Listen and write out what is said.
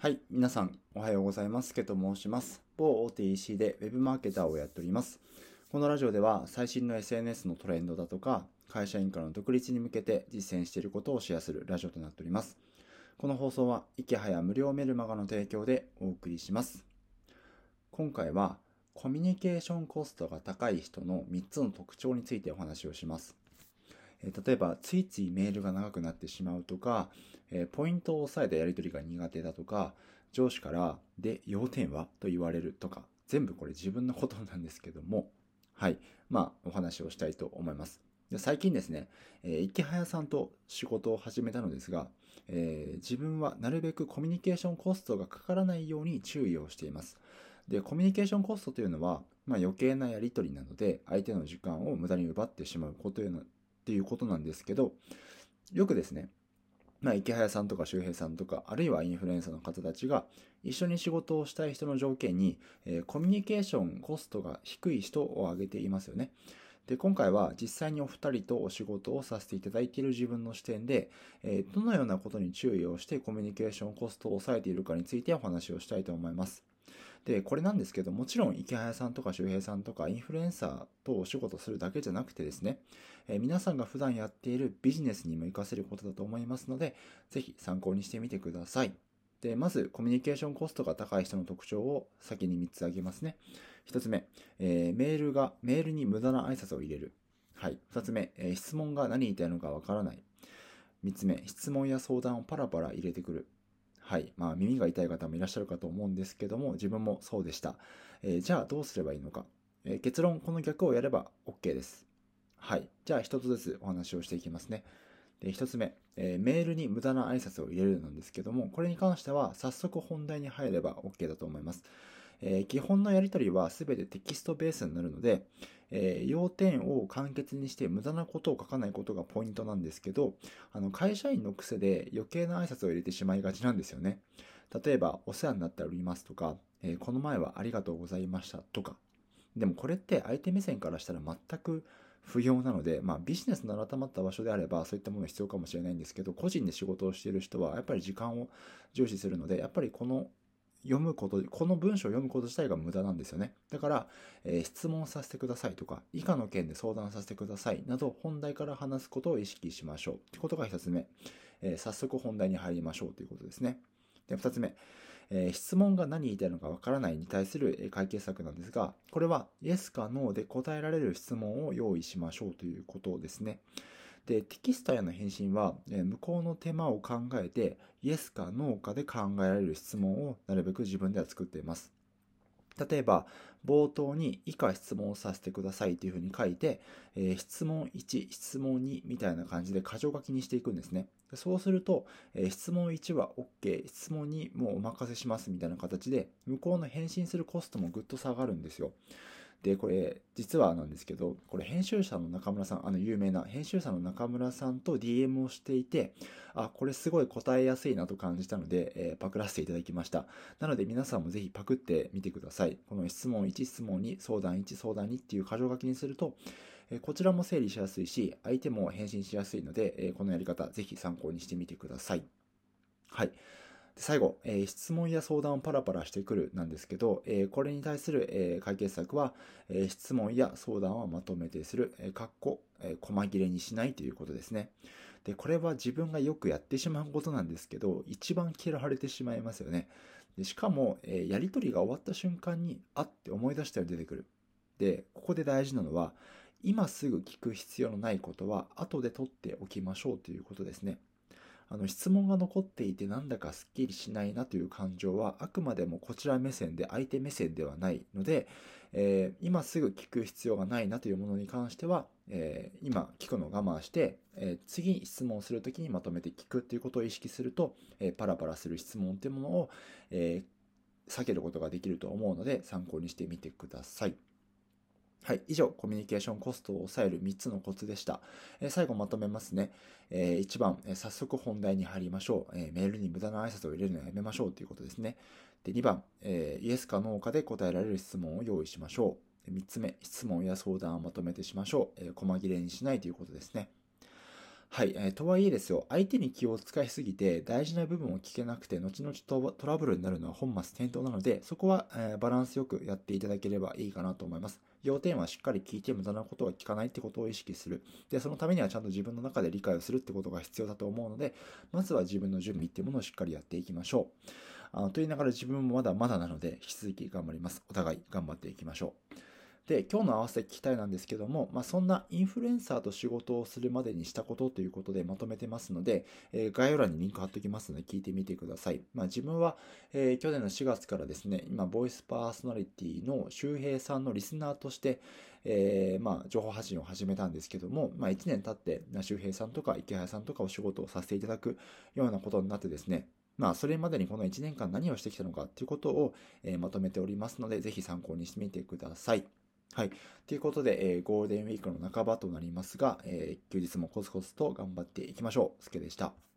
はい、皆さんおはようございます。ケと申します。某大手 EC で Web マーケターをやっております。このラジオでは最新の SNS のトレンドだとか、会社員からの独立に向けて実践していることをシェアするラジオとなっております。この放送は、いきはや無料メルマガの提供でお送りします。今回は、コミュニケーションコストが高い人の3つの特徴についてお話をします。え例えば、ついついメールが長くなってしまうとか、えポイントを押さえたやり取りが苦手だとか、上司から、で、要点は？と言われるとか、全部これ自分のことなんですけども、はい。まあ、お話をしたいと思います。で最近ですね、えー、池早さんと仕事を始めたのですが、えー、自分はなるべくコミュニケーションコストがかからないように注意をしています。で、コミュニケーションコストというのは、まあ、余計なやり取りなので、相手の時間を無駄に奪ってしまうことっていうことなんですけど、よくですね、まあ、池早さんとか周平さんとか、あるいはインフルエンサーの方たちが、一緒に仕事をしたい人の条件に、えー、コミュニケーションコストが低い人を挙げていますよね。で、今回は実際にお二人とお仕事をさせていただいている自分の視点で、えー、どのようなことに注意をしてコミュニケーションコストを抑えているかについてお話をしたいと思います。で、これなんですけど、もちろん池早さんとか周平さんとかインフルエンサーとお仕事するだけじゃなくてですね、えー、皆さんが普段やっているビジネスにも活かせることだと思いますので、ぜひ参考にしてみてください。で、まず、コミュニケーションコストが高い人の特徴を先に3つ挙げますね。1つ目、えー、メールが、メールに無駄な挨拶を入れる。はい。2つ目、えー、質問が何言いたいのかわからない。3つ目、質問や相談をパラパラ入れてくる。はい。まあ、耳が痛い方もいらっしゃるかと思うんですけども、自分もそうでした。えー、じゃあ、どうすればいいのか。えー、結論、この逆をやれば OK です。はい。じゃあ、一つずつお話をしていきますね。で、一つ目、えー、メールに無駄な挨拶を入れるなんですけども、これに関しては、早速本題に入れば OK だと思います。えー、基本のやり取りは全てテキストベースになるので、えー、要点を簡潔にして無駄なことを書かないことがポイントなんですけど、あの、会社員の癖で余計な挨拶を入れてしまいがちなんですよね。例えば、お世話になっておりますとか、えー、この前はありがとうございましたとか。でもこれって相手目線からしたら全く不要なので、まあビジネスの改まった場所であればそういったものが必要かもしれないんですけど、個人で仕事をしている人はやっぱり時間を重視するので、やっぱりこの読むこと、この文章を読むこと自体が無駄なんですよね。だから、えー、質問させてくださいとか、以下の件で相談させてくださいなど、本題から話すことを意識しましょう。ということが一つ目。えー、早速本題に入りましょうということですね。で、二つ目。えー、質問が何言いたいのかわからないに対する解決策なんですが、これは、イエスかノーで答えられる質問を用意しましょうということですね。で、テキストへの返信は、え向こうの手間を考えて、イエスかノーかで考えられる質問をなるべく自分では作っています。例えば、冒頭に以下質問をさせてくださいというふうに書いて、えー、質問1、質問2みたいな感じで箇条書きにしていくんですね。そうすると、えー、質問1は OK、質問2もうお任せしますみたいな形で、向こうの返信するコストもぐっと下がるんですよ。で、これ、実はなんですけど、これ編集者の中村さん、あの有名な編集者の中村さんと DM をしていて、あ、これすごい答えやすいなと感じたので、えー、パクらせていただきました。なので皆さんもぜひパクってみてください。この質問1、質問2、相談1、相談2っていう箇条書きにすると、えこちらも整理しやすいし、相手も返信しやすいので、えこのやり方ぜひ参考にしてみてください。はい。最後、えー、質問や相談をパラパラしてくるなんですけど、えー、これに対する、えー、解決策は、え質問や相談をまとめてする、えー、かっこ、え細切れにしないということですね。で、これは自分がよくやってしまうことなんですけど、一番嫌われてしまいますよね。でしかも、えやりとりが終わった瞬間に、あって思い出したら出てくる。で、ここで大事なのは、今すぐ聞く必要のないことは後で取っておきましょうということですね。あの質問が残っていてなんだかすっきりしないなという感情はあくまでもこちら目線で相手目線ではないので、えー、今すぐ聞く必要がないなというものに関しては、えー、今聞くのを我慢して、えー、次質問するときにまとめて聞くということを意識すると、えパラパラする質問というものを、え避けることができると思うので参考にしてみてください。はい。以上、コミュニケーションコストを抑える3つのコツでした。えー、最後まとめますね。えー、1番、えー、早速本題に入りましょう、えメールに無駄な挨拶を入れるのやめましょうということですね。で、2番、えイエスかノーかで答えられる質問を用意しましょう。3つ目、質問や相談をまとめてしましょう。え細切れにしないということですね。はい、えー、とはいえですよ、相手に気を使いすぎて大事な部分を聞けなくて、後々トラブルになるのは本末転倒なので、そこは、えー、バランスよくやっていただければいいかなと思います。要点はしっかり聞いて無駄なことは聞かないってことを意識する。で、そのためにはちゃんと自分の中で理解をするってことが必要だと思うので、まずは自分の準備っていうものをしっかりやっていきましょう。あのと言いながら自分もまだまだなので、引き続き頑張ります。お互い頑張っていきましょう。で、今日の合わせ聞きたいなんですけども、まあ、そんなインフルエンサーと仕事をするまでにしたことということでまとめてますので、えー、概要欄にリンク貼っておきますので聞いてみてください。まあ、自分は、えー、去年の4月からですね、今、ボイスパーソナリティの周平さんのリスナーとして、えー、まあ、情報発信を始めたんですけども、まあ、1年経って、周平さんとか池原さんとかお仕事をさせていただくようなことになってですね、まあ、それまでにこの1年間何をしてきたのかということを、え、まとめておりますので、ぜひ参考にしてみてください。はい。ということで、えー、ゴールデンウィークの半ばとなりますが、えー、休日もコツコツと頑張っていきましょう。すけでした。